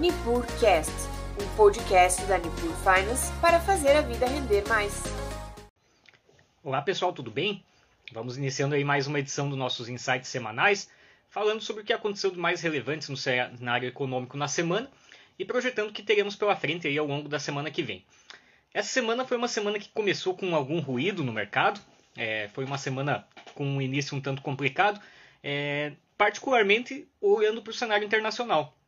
NipurCast, um podcast da Nipur Finance para fazer a vida render mais. Olá pessoal, tudo bem? Vamos iniciando aí mais uma edição dos nossos insights semanais, falando sobre o que aconteceu de mais relevante no cenário econômico na semana e projetando o que teremos pela frente aí ao longo da semana que vem. Essa semana foi uma semana que começou com algum ruído no mercado, é, foi uma semana com um início um tanto complicado, é, particularmente olhando para o cenário internacional.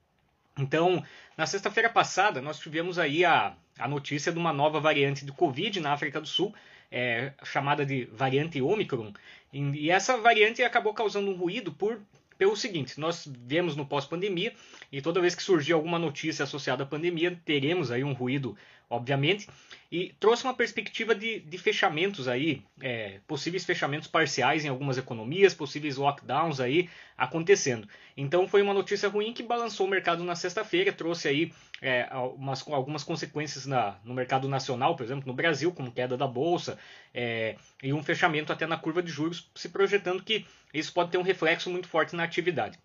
Então, na sexta-feira passada, nós tivemos aí a, a notícia de uma nova variante de Covid na África do Sul, é, chamada de variante Omicron. E, e essa variante acabou causando um ruído por pelo seguinte, nós vemos no pós-pandemia e toda vez que surgir alguma notícia associada à pandemia, teremos aí um ruído obviamente, e trouxe uma perspectiva de, de fechamentos aí, é, possíveis fechamentos parciais em algumas economias, possíveis lockdowns aí acontecendo. Então foi uma notícia ruim que balançou o mercado na sexta-feira, trouxe aí é, umas, algumas consequências na, no mercado nacional, por exemplo, no Brasil, como queda da bolsa é, e um fechamento até na curva de juros, se projetando que isso pode ter um reflexo muito forte na atividade.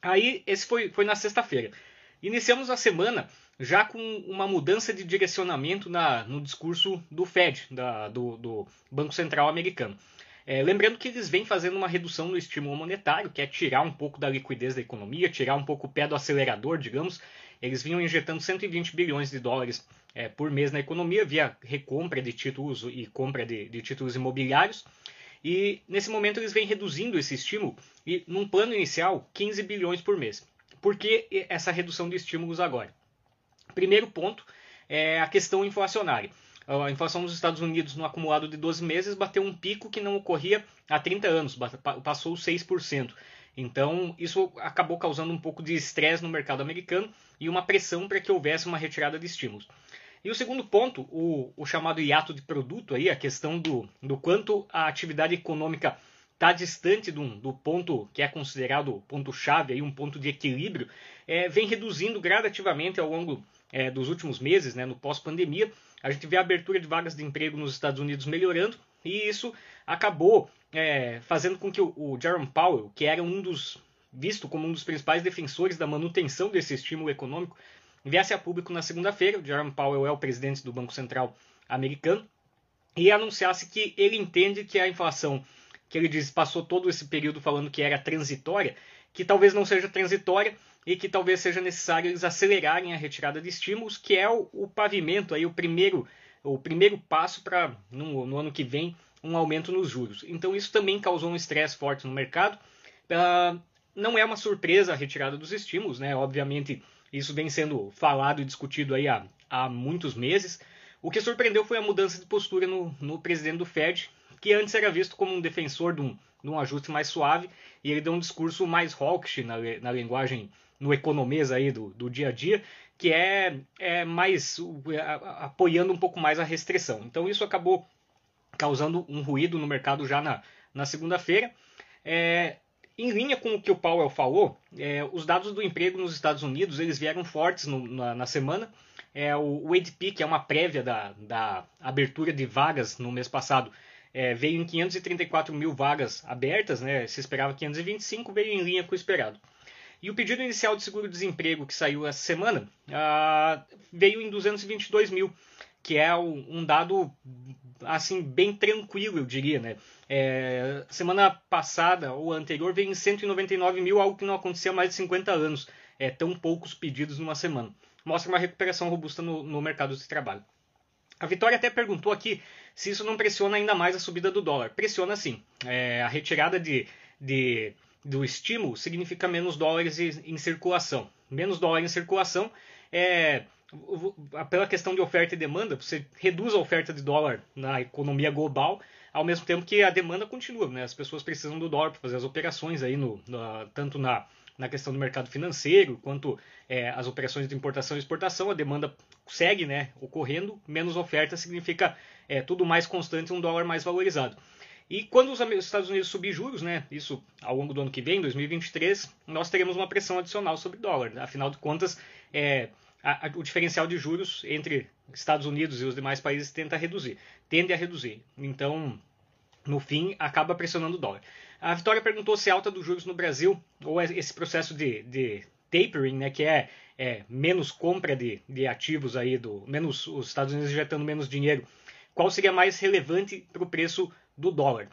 Aí, esse foi, foi na sexta-feira. Iniciamos a semana já com uma mudança de direcionamento na, no discurso do Fed, da, do, do, Banco Central americano. É, lembrando que eles vêm fazendo uma redução no estímulo monetário, que é tirar um pouco da liquidez da economia, tirar um pouco o pé do acelerador, digamos. Eles vinham injetando 120 bilhões de dólares é, por mês na economia via recompra de títulos e compra de, de títulos imobiliários. E nesse momento eles vêm reduzindo esse estímulo e, num plano inicial, 15 bilhões por mês. Por que essa redução de estímulos agora? Primeiro ponto é a questão inflacionária. A inflação nos Estados Unidos no acumulado de 12 meses bateu um pico que não ocorria há 30 anos, passou 6%. Então, isso acabou causando um pouco de estresse no mercado americano e uma pressão para que houvesse uma retirada de estímulos. E o segundo ponto, o, o chamado hiato de produto, aí, a questão do, do quanto a atividade econômica está distante do, do, ponto que é considerado ponto-chave, um ponto de equilíbrio, é, vem reduzindo gradativamente ao longo é, dos últimos meses, né, no pós-pandemia. A gente vê a abertura de vagas de emprego nos Estados Unidos melhorando e isso acabou é, fazendo com que o, o Jerome Powell, que era um dos visto como um dos principais defensores da manutenção desse estímulo econômico, viesse a público na segunda-feira. O Jerome Powell é o presidente do Banco Central americano e anunciasse que ele entende que a inflação que ele diz passou todo esse período falando que era transitória, que talvez não seja transitória e que talvez seja necessário eles acelerarem a retirada de estímulos, que é o, o pavimento aí o primeiro o primeiro passo para no, no, ano que vem um aumento nos juros. Então isso também causou um estresse forte no mercado. Uh, não é uma surpresa a retirada dos estímulos, né? Obviamente isso vem sendo falado e discutido aí há, há muitos meses. O que surpreendeu foi a mudança de postura no, no presidente do Fed, que antes era visto como um defensor de um, de um ajuste mais suave, e ele deu um discurso mais hawkish na, na linguagem, no economês aí do, do dia a dia, que é, é mais apoiando um pouco mais a restrição. Então isso acabou causando um ruído no mercado já na, na segunda-feira. É, em linha com o que o Powell falou, é, os dados do emprego nos Estados Unidos eles vieram fortes no, na, na, semana. É, o, o ADP, que é uma prévia da, da abertura de vagas no mês passado, é, veio em 534 mil vagas abertas, né? se esperava 525, veio em linha com o esperado. E o pedido inicial de seguro-desemprego que saiu essa semana ah, veio em 222 mil, que é um dado assim bem tranquilo, eu diria. Né? É, semana passada ou anterior veio em 199 mil, algo que não acontecia há mais de 50 anos. É, tão poucos pedidos numa semana. Mostra uma recuperação robusta no, no mercado de trabalho. A Vitória até perguntou aqui se isso não pressiona ainda mais a subida do dólar. Pressiona sim. É, a retirada de, de, do estímulo significa menos dólares em circulação. Menos dólar em circulação é pela questão de oferta e demanda, você reduz a oferta de dólar na economia global, ao mesmo tempo que a demanda continua. Né? As pessoas precisam do dólar para fazer as operações aí no, tanto na na questão do mercado financeiro, quanto é, as operações de importação e exportação, a demanda segue né, ocorrendo, menos oferta significa é, tudo mais constante um dólar mais valorizado. E quando os Estados Unidos subir juros, né, isso ao longo do ano que vem, 2023, nós teremos uma pressão adicional sobre o dólar. Afinal de contas, é, a, a, o diferencial de juros entre Estados Unidos e os demais países tenta reduzir, tende a reduzir. Então, no fim, acaba pressionando o dólar. A Vitória perguntou se a alta dos juros no Brasil, ou esse processo de, de tapering, né, que é, é menos compra de, de ativos aí do menos os Estados Unidos injetando menos dinheiro, qual seria mais relevante para o preço do dólar?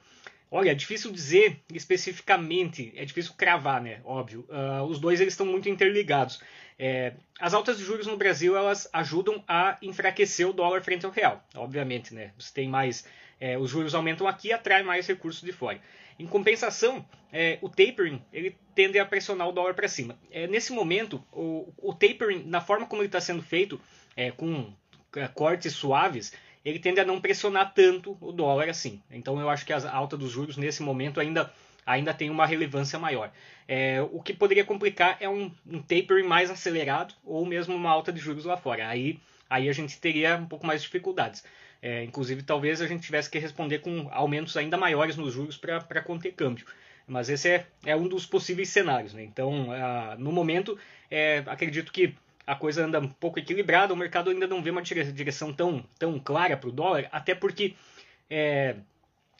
Olha, é difícil dizer especificamente, é difícil cravar, né? Óbvio. Uh, os dois eles estão muito interligados. É, as altas de juros no Brasil elas ajudam a enfraquecer o dólar frente ao real, obviamente, né? Você tem mais, é, os juros aumentam aqui, atrai mais recursos de fora. Em compensação, é, o tapering ele tende a pressionar o dólar para cima. É, nesse momento, o, o, tapering, na forma como ele está sendo feito, é, com é, cortes suaves, ele tende a não pressionar tanto o dólar assim. Então eu acho que a alta dos juros nesse momento ainda, ainda tem uma relevância maior. É, o que poderia complicar é um, um tapering mais acelerado ou mesmo uma alta de juros lá fora. Aí, aí a gente teria um pouco mais de dificuldades. É, inclusive, talvez a gente tivesse que responder com aumentos ainda maiores nos juros para conter câmbio. Mas esse é, é um dos possíveis cenários. Né? Então, uh, no momento, é, acredito que a coisa anda um pouco equilibrada, o mercado ainda não vê uma direção tão, tão clara para o dólar, até porque, é,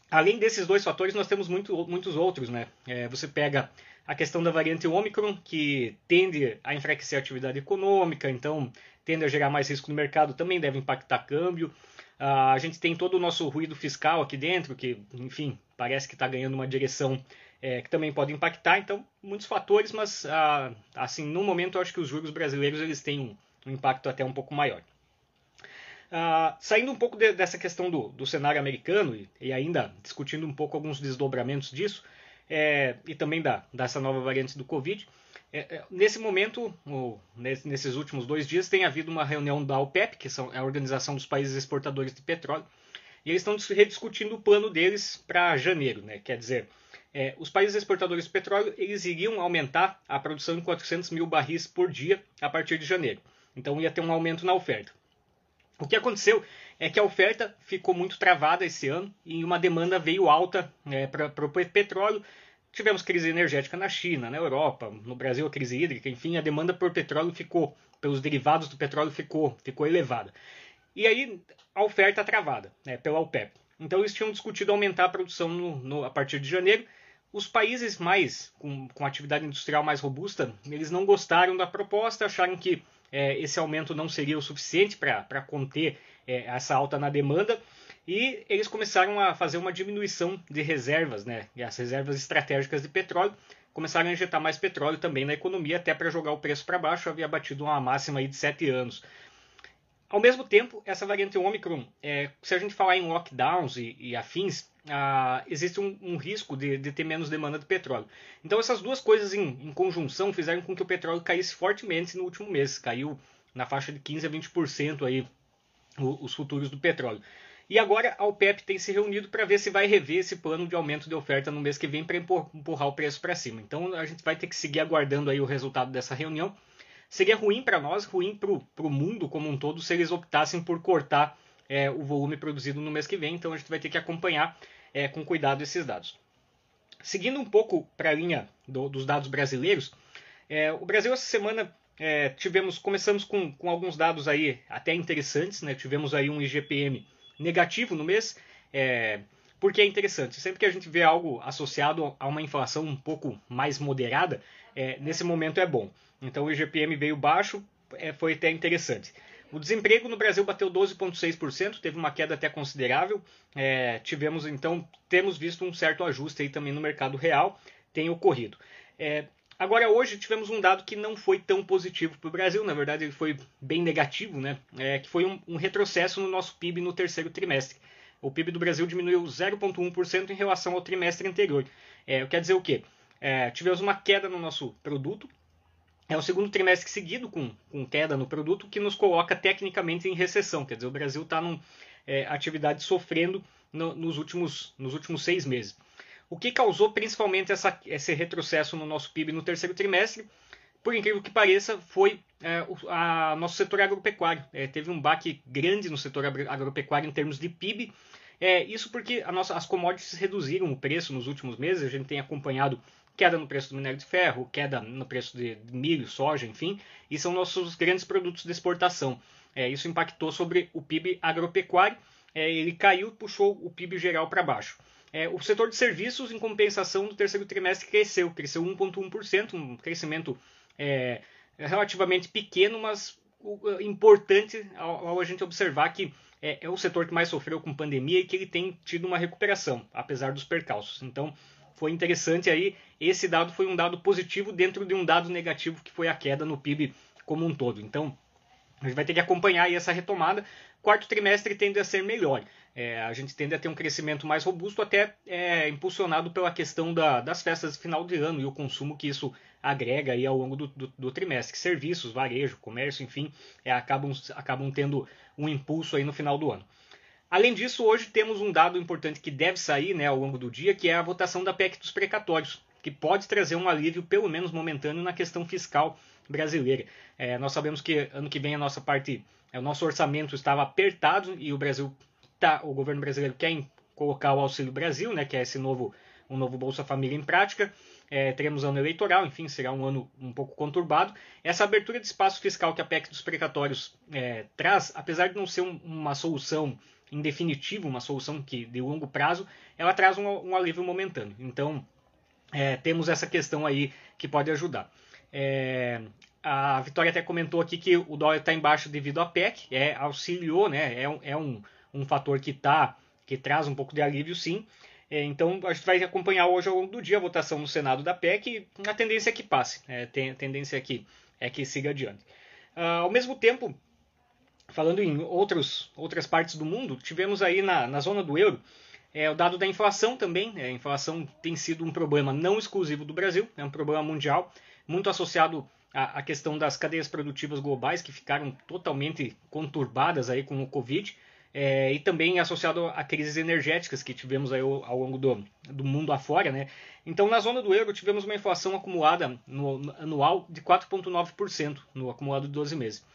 além desses dois fatores, nós temos muito, muitos outros. Né? É, você pega a questão da variante Omicron, que tende a enfraquecer a atividade econômica, então tende a gerar mais risco no mercado, também deve impactar câmbio. Uh, a gente tem todo o nosso ruído fiscal aqui dentro, que, enfim, parece que está ganhando uma direção é, que também pode impactar. Então, muitos fatores, mas, uh, assim, no momento, eu acho que os juros brasileiros eles têm um, um impacto até um pouco maior. Uh, saindo um pouco de, dessa questão do, do cenário americano e, e, ainda discutindo um pouco alguns desdobramentos disso, é, e também da, dessa nova variante do Covid, é, é, nesse momento, nesses últimos dois dias, tem havido uma reunião da OPEP, que são a Organização dos Países Exportadores de Petróleo, e eles estão rediscutindo o plano deles para janeiro. Né? Quer dizer, é, os países exportadores de petróleo eles iriam aumentar a produção em 400 mil barris por dia a partir de janeiro. Então ia ter um aumento na oferta. O que aconteceu é que a oferta ficou muito travada esse ano e uma demanda veio alta é, para o petróleo Tivemos crise energética na China, na Europa, no Brasil a crise hídrica, enfim, a demanda por petróleo ficou, pelos derivados do petróleo ficou, ficou elevada. E aí a oferta travada né, pela OPEP. Então eles tinham discutido aumentar a produção no, no, a partir de janeiro. Os países mais com, com atividade industrial mais robusta, eles não gostaram da proposta, acharam que é, esse aumento não seria o suficiente para conter é, essa alta na demanda e eles começaram a fazer uma diminuição de reservas, né? E as reservas estratégicas de petróleo começaram a injetar mais petróleo também na economia, até para jogar o preço para baixo, havia batido uma máxima aí de 7 anos. Ao mesmo tempo, essa variante Omicron, é, se a gente falar em lockdowns e, e afins, ah, existe um, um risco de, de, ter menos demanda de petróleo. Então, essas duas coisas em, em, conjunção fizeram com que o petróleo caísse fortemente no último mês. Caiu na faixa de 15 a 20% aí os futuros do petróleo. E agora a OPEP tem se reunido para ver se vai rever esse plano de aumento de oferta no mês que vem para empurrar o preço para cima. Então a gente vai ter que seguir aguardando aí o resultado dessa reunião. Seria ruim para nós, ruim para o mundo como um todo, se eles optassem por cortar é, o volume produzido no mês que vem. Então a gente vai ter que acompanhar é, com cuidado esses dados. Seguindo um pouco para a linha do, dos dados brasileiros, é, o Brasil essa semana é, tivemos, começamos com, com, alguns dados aí até interessantes, né? Tivemos aí um IGPM negativo no mês, é, porque é interessante. Sempre que a gente vê algo associado a uma inflação um pouco mais moderada, é, nesse momento é bom. Então o IGPM veio baixo, é, foi até interessante. O desemprego no Brasil bateu 12,6%, teve uma queda até considerável. É, tivemos então temos visto um certo ajuste aí também no mercado real, tem ocorrido. É, Agora, hoje tivemos um dado que não foi tão positivo para o Brasil, na verdade, ele foi bem negativo, né? É, que foi um, um, retrocesso no nosso PIB no terceiro trimestre. O PIB do Brasil diminuiu 0,1% em relação ao trimestre anterior. É, quer dizer o quê? É, tivemos uma queda no nosso produto. É o segundo trimestre seguido com, com queda no produto, que nos coloca tecnicamente em recessão. Quer dizer, o Brasil está em é, atividade sofrendo no, nos, últimos, nos últimos seis meses. O que causou principalmente essa, esse retrocesso no nosso PIB no terceiro trimestre, por incrível que pareça, foi é, o a, nosso setor agropecuário. É, teve um baque grande no setor agropecuário em termos de PIB. É, isso porque nossa, as commodities reduziram o preço nos últimos meses. A gente tem acompanhado queda no preço do minério de ferro, queda no preço de milho, soja, enfim, e são nossos grandes produtos de exportação. É, isso impactou sobre o PIB agropecuário, é, ele caiu, puxou o PIB geral para baixo. É, o setor de serviços, em compensação, no terceiro trimestre cresceu, cresceu 1,1%, um crescimento é, relativamente pequeno, mas importante ao, ao a gente observar que é, é, o setor que mais sofreu com pandemia e que ele tem tido uma recuperação, apesar dos percalços. Então, foi interessante aí. Esse dado foi um dado positivo dentro de um dado negativo que foi a queda no PIB como um todo. Então, a gente vai ter que acompanhar aí essa retomada. Quarto trimestre tende a ser melhor. É, a gente tende a ter um crescimento mais robusto, até é, impulsionado pela questão da, das festas de final de ano e o consumo que isso agrega aí ao longo do, do, do trimestre. Serviços, varejo, comércio, enfim, é, acabam, acabam tendo um impulso aí no final do ano. Além disso, hoje temos um dado importante que deve sair né, ao longo do dia, que é a votação da PEC dos precatórios, que pode trazer um alívio, pelo menos momentâneo, na questão fiscal brasileira. É, nós sabemos que ano que vem a nossa parte, é, o nosso orçamento estava apertado e o Brasil tá, o governo brasileiro quer colocar o Auxílio Brasil, né, que é esse novo um novo Bolsa Família em prática. É, teremos ano eleitoral, enfim, será um ano um pouco conturbado. Essa abertura de espaço fiscal que a PEC dos precatórios é, traz, apesar de não ser um, uma solução em definitivo, uma solução que de longo prazo, ela traz um, um alívio momentâneo. Então, é, temos essa questão aí que pode ajudar. É, a Vitória até comentou aqui que o dólar está embaixo devido à PEC, é, auxiliou, né, é, é um, um fator que, tá, que traz um pouco de alívio, sim. É, então, a gente vai acompanhar hoje ao longo do dia a votação no Senado da PEC e a tendência é que passe, é, tem, a tendência é que, é que siga adiante. Uh, ao mesmo tempo, falando em outros, outras partes do mundo, tivemos aí na, na zona do euro é, o dado da inflação também. É, a inflação tem sido um problema não exclusivo do Brasil, é um problema mundial, muito associado à, à questão das cadeias produtivas globais que ficaram totalmente conturbadas aí com o Covid é, e também associado a crises energéticas que tivemos aí ao, ao longo do, do, mundo afora. Né? Então, na zona do euro, tivemos uma inflação acumulada no, no anual de 4,9% no acumulado de 12 meses.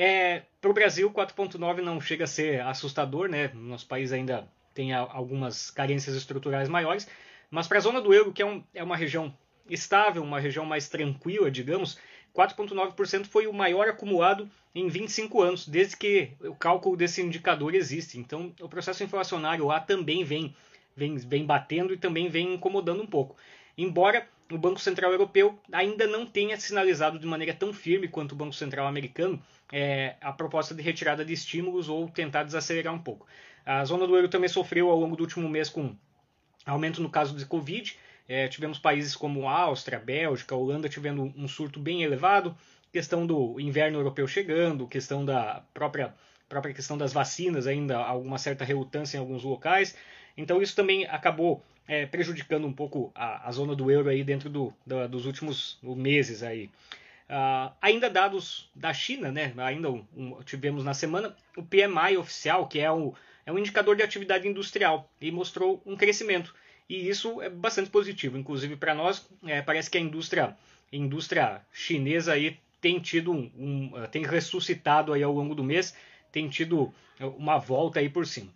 É, Para o Brasil, 4,9% não chega a ser assustador, né? nosso país ainda tem algumas carências estruturais maiores, mas para a zona do euro, que é, um, é uma região estável, uma região mais tranquila, digamos, 4,9% foi o maior acumulado em 25 anos, desde que o cálculo desse indicador existe. Então, o processo inflacionário lá também vem, vem, vem batendo e também vem incomodando um pouco. Embora o Banco Central Europeu ainda não tenha sinalizado de maneira tão firme quanto o Banco Central Americano é, a proposta de retirada de estímulos ou tentar desacelerar um pouco. A zona do euro também sofreu ao longo do último mês com aumento no caso de Covid, é, tivemos países como Áustria, Bélgica, Holanda tivendo um surto bem elevado, questão do inverno europeu chegando, questão da própria, própria questão das vacinas ainda, alguma certa relutância em alguns locais. Então isso também acabou é, prejudicando um pouco a, a, zona do euro aí dentro do, dos últimos meses aí. Uh, ainda dados da China, né? Ainda um, um, tivemos na semana o PMI oficial, que é, o, é um indicador de atividade industrial, e mostrou um crescimento e isso é bastante positivo. Inclusive para nós, é, parece que a indústria, a indústria chinesa aí tem tido um, um, tem ressuscitado aí ao longo do mês, tem tido uma volta aí por cima.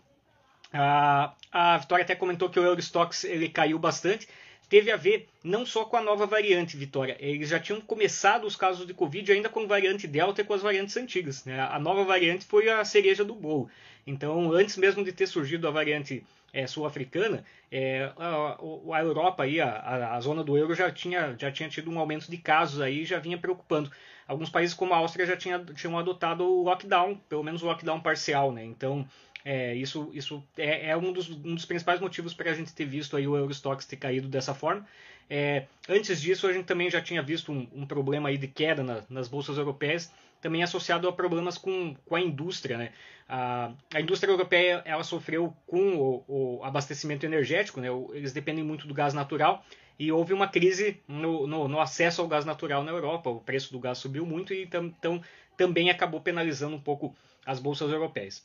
A, a Vitória até comentou que o Eurostox ele caiu bastante. Teve a ver não só com a nova variante, Vitória. Eles já tinham começado os casos de Covid ainda com variante Delta e com as variantes antigas. Né? A nova variante foi a cereja do bolo. Então, antes mesmo de ter surgido a variante é, sul-africana, é, a, a, Europa aí, a, a, zona do euro já tinha, já tinha tido um aumento de casos aí, já vinha preocupando. Alguns países como a Áustria já tinha, tinham adotado o lockdown, pelo menos o lockdown parcial, né? Então é, isso, isso é, é um, dos, um, dos, principais motivos para a gente ter visto aí o Eurostox ter caído dessa forma. É, antes disso, a gente também já tinha visto um, um problema aí de queda na, nas bolsas europeias, também associado a problemas com, com a indústria. Né? A, a indústria europeia ela sofreu com o, o abastecimento energético, né? eles dependem muito do gás natural, e houve uma crise no, no, no, acesso ao gás natural na Europa. O preço do gás subiu muito e então também acabou penalizando um pouco as bolsas europeias.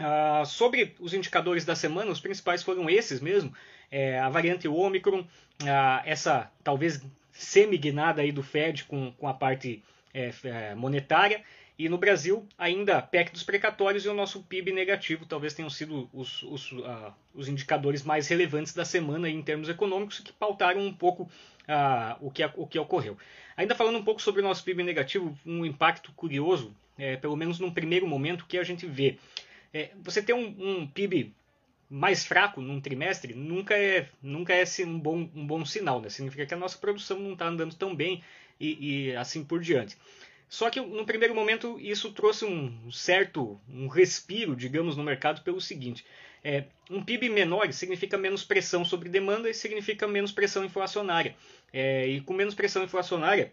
Uh, sobre os indicadores da semana, os principais foram esses mesmo. É, a variante Omicron, uh, essa talvez semi-guinada aí do Fed com, com a parte é, é, monetária. E no Brasil, ainda PEC dos precatórios e o nosso PIB negativo, talvez tenham sido os, os, uh, os indicadores mais relevantes da semana em termos econômicos que pautaram um pouco o, que, o que ocorreu. Ainda falando um pouco sobre o nosso PIB negativo, um impacto curioso, é, pelo menos num primeiro momento, que a gente vê. É, você ter um, um, PIB mais fraco num trimestre nunca é, nunca é assim, um, bom, um bom sinal, né? significa que a nossa produção não está andando tão bem e, e assim por diante. Só que no primeiro momento isso trouxe um certo um respiro, digamos, no mercado pelo seguinte: é, um PIB menor significa menos pressão sobre demanda e significa menos pressão inflacionária. É, e com menos pressão inflacionária,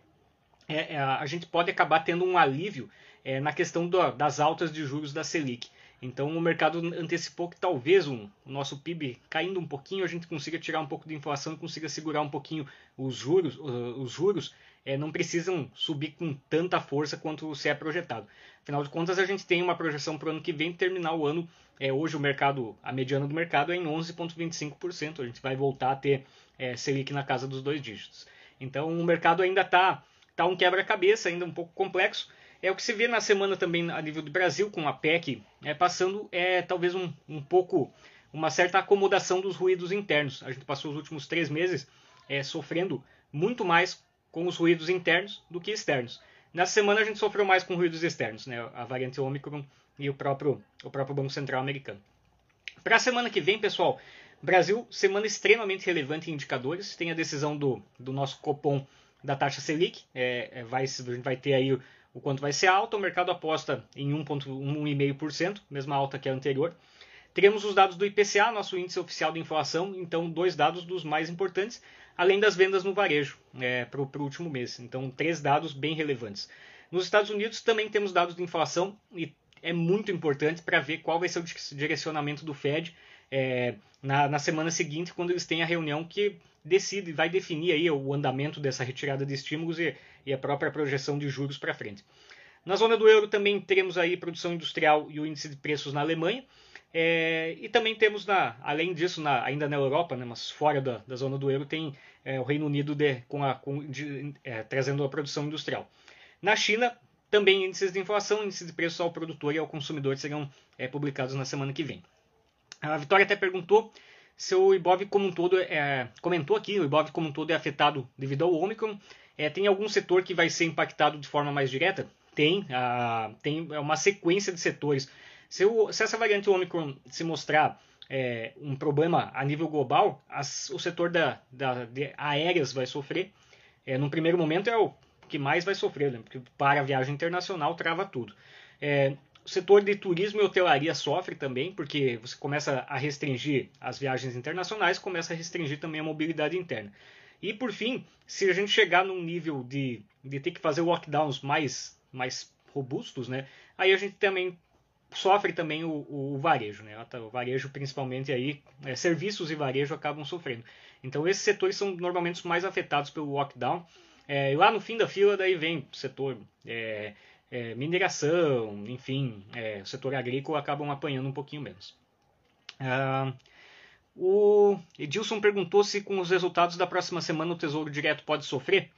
é, é a gente pode acabar tendo um alívio é, na questão do, das altas de juros da Selic. Então o mercado antecipou que talvez um, o nosso PIB caindo um pouquinho a gente consiga tirar um pouco de inflação consiga segurar um pouquinho os juros, os juros é, não precisam subir com tanta força quanto se é projetado. Afinal de contas a gente tem uma projeção para o ano que vem terminar o ano é, hoje o mercado a mediana do mercado é em 11,25%. A gente vai voltar a ter é, Selic na casa dos dois dígitos. Então o mercado ainda está tá um quebra-cabeça ainda um pouco complexo é o que se vê na semana também a nível do Brasil, com a PEC é, passando é talvez um, um pouco uma certa acomodação dos ruídos internos. A gente passou os últimos três meses é, sofrendo muito mais com os ruídos internos do que externos. Nessa semana a gente sofreu mais com ruídos externos, né? a variante Omicron e o próprio, o próprio Banco Central americano. Para a semana que vem, pessoal, Brasil, semana extremamente relevante em indicadores. Tem a decisão do, do nosso Copom da taxa Selic. É, é, vai, a gente vai ter aí o quanto vai ser alta, o mercado aposta em 1,5%, mesma alta que a anterior. Teremos os dados do IPCA, nosso índice oficial de inflação, então dois dados dos mais importantes, além das vendas no varejo é, para o último mês. Então, três dados bem relevantes. Nos Estados Unidos também temos dados de inflação e é muito importante para ver qual vai ser o direcionamento do Fed é, na, na, semana seguinte, quando eles têm a reunião que decide, vai definir aí o andamento dessa retirada de estímulos e, e a própria projeção de juros para frente. Na zona do euro também teremos aí produção industrial e o índice de preços na Alemanha. É, e também temos, na, além disso, na, ainda na Europa, né, mas fora da, da zona do euro, tem é, o Reino Unido de, com a, com, de, é, trazendo a produção industrial. Na China, também índices de inflação, índices de preços ao produtor e ao consumidor serão é, publicados na semana que vem. A Vitória até perguntou se o Ibov como um todo é, comentou aqui, o Ibov como um todo é afetado devido ao Omicron. É, tem algum setor que vai ser impactado de forma mais direta? Tem, a, tem é uma sequência de setores. Se, o, se essa variante Omicron se mostrar é, um problema a nível global, as, o setor da, da aéreas vai sofrer. É, no primeiro momento é o que mais vai sofrer, né? porque para a viagem internacional trava tudo. É, o setor de turismo e hotelaria sofre também, porque você começa a restringir as viagens internacionais, começa a restringir também a mobilidade interna. E por fim, se a gente chegar num nível de, de ter que fazer lockdowns mais, mais robustos, né, aí a gente também sofre também o, o, varejo, né? O varejo principalmente aí, é, serviços e varejo acabam sofrendo. Então esses setores são normalmente os mais afetados pelo lockdown. É, e lá no fim da fila daí vem o setor é, é, mineração, enfim, é, o setor agrícola acabam apanhando um pouquinho menos. Ah, o Edilson perguntou se com os resultados da próxima semana o Tesouro Direto pode sofrer.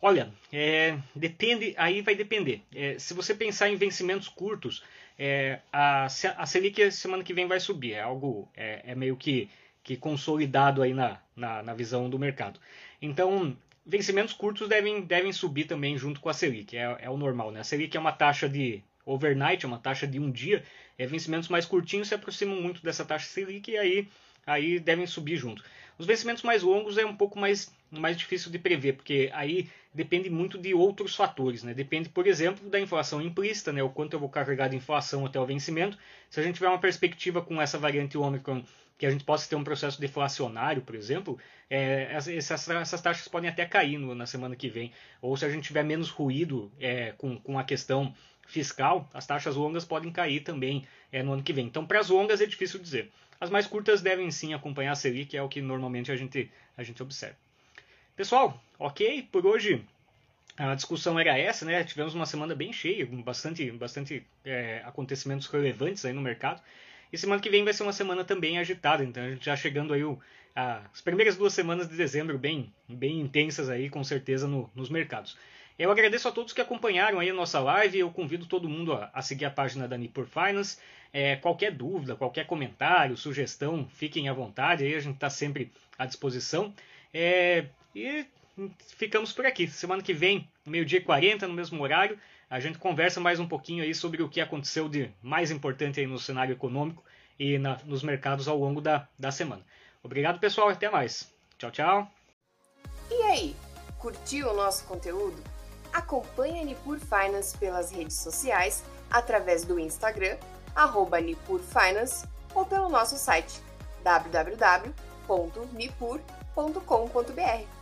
Olha, é, depende, aí vai depender. É, se você pensar em vencimentos curtos, é, a, a Selic semana que vem vai subir. É algo, é, é meio que, que consolidado aí na, na, na visão do mercado. Então, vencimentos curtos devem, devem subir também junto com a Selic, é, é o normal. Né? A Selic é uma taxa de overnight, é uma taxa de um dia, é, vencimentos mais curtinhos se aproximam muito dessa taxa Selic e aí, aí devem subir junto. Os vencimentos mais longos é um pouco mais, mais difícil de prever, porque aí depende muito de outros fatores. Né? Depende, por exemplo, da inflação implícita, né? o quanto eu vou carregar de inflação até o vencimento. Se a gente tiver uma perspectiva com essa variante Omicron que a gente possa ter um processo deflacionário, por exemplo, é, essas, essas, taxas podem até cair no, na semana que vem. Ou se a gente tiver menos ruído é, com, com a questão fiscal, as taxas longas podem cair também é, no ano que vem. Então, para as longas é difícil dizer. As mais curtas devem sim acompanhar a Selic, que é o que normalmente a gente, a gente observa. Pessoal, ok? Por hoje a discussão era essa, né? Tivemos uma semana bem cheia, com bastante, bastante é, acontecimentos relevantes aí no mercado. E semana que vem vai ser uma semana também agitada, então a gente já chegando aí o, a, as primeiras duas semanas de dezembro bem, bem intensas aí, com certeza, no, nos mercados. Eu agradeço a todos que acompanharam aí a nossa live. Eu convido todo mundo a, a seguir a página da Nipur Finance. É, qualquer dúvida, qualquer comentário, sugestão, fiquem à vontade. Aí a gente está sempre à disposição. É, e ficamos por aqui. Semana que vem, meio-dia e 40, no mesmo horário, a gente conversa mais um pouquinho aí sobre o que aconteceu de mais importante aí no cenário econômico e na, nos mercados ao longo da, da semana. Obrigado, pessoal, até mais. Tchau, tchau. E aí? Curtiu o nosso conteúdo? Acompanhe a Nipur Finance pelas redes sociais, através do Instagram, arroba Nipur Finance, ou pelo nosso site www.nipur.com.br.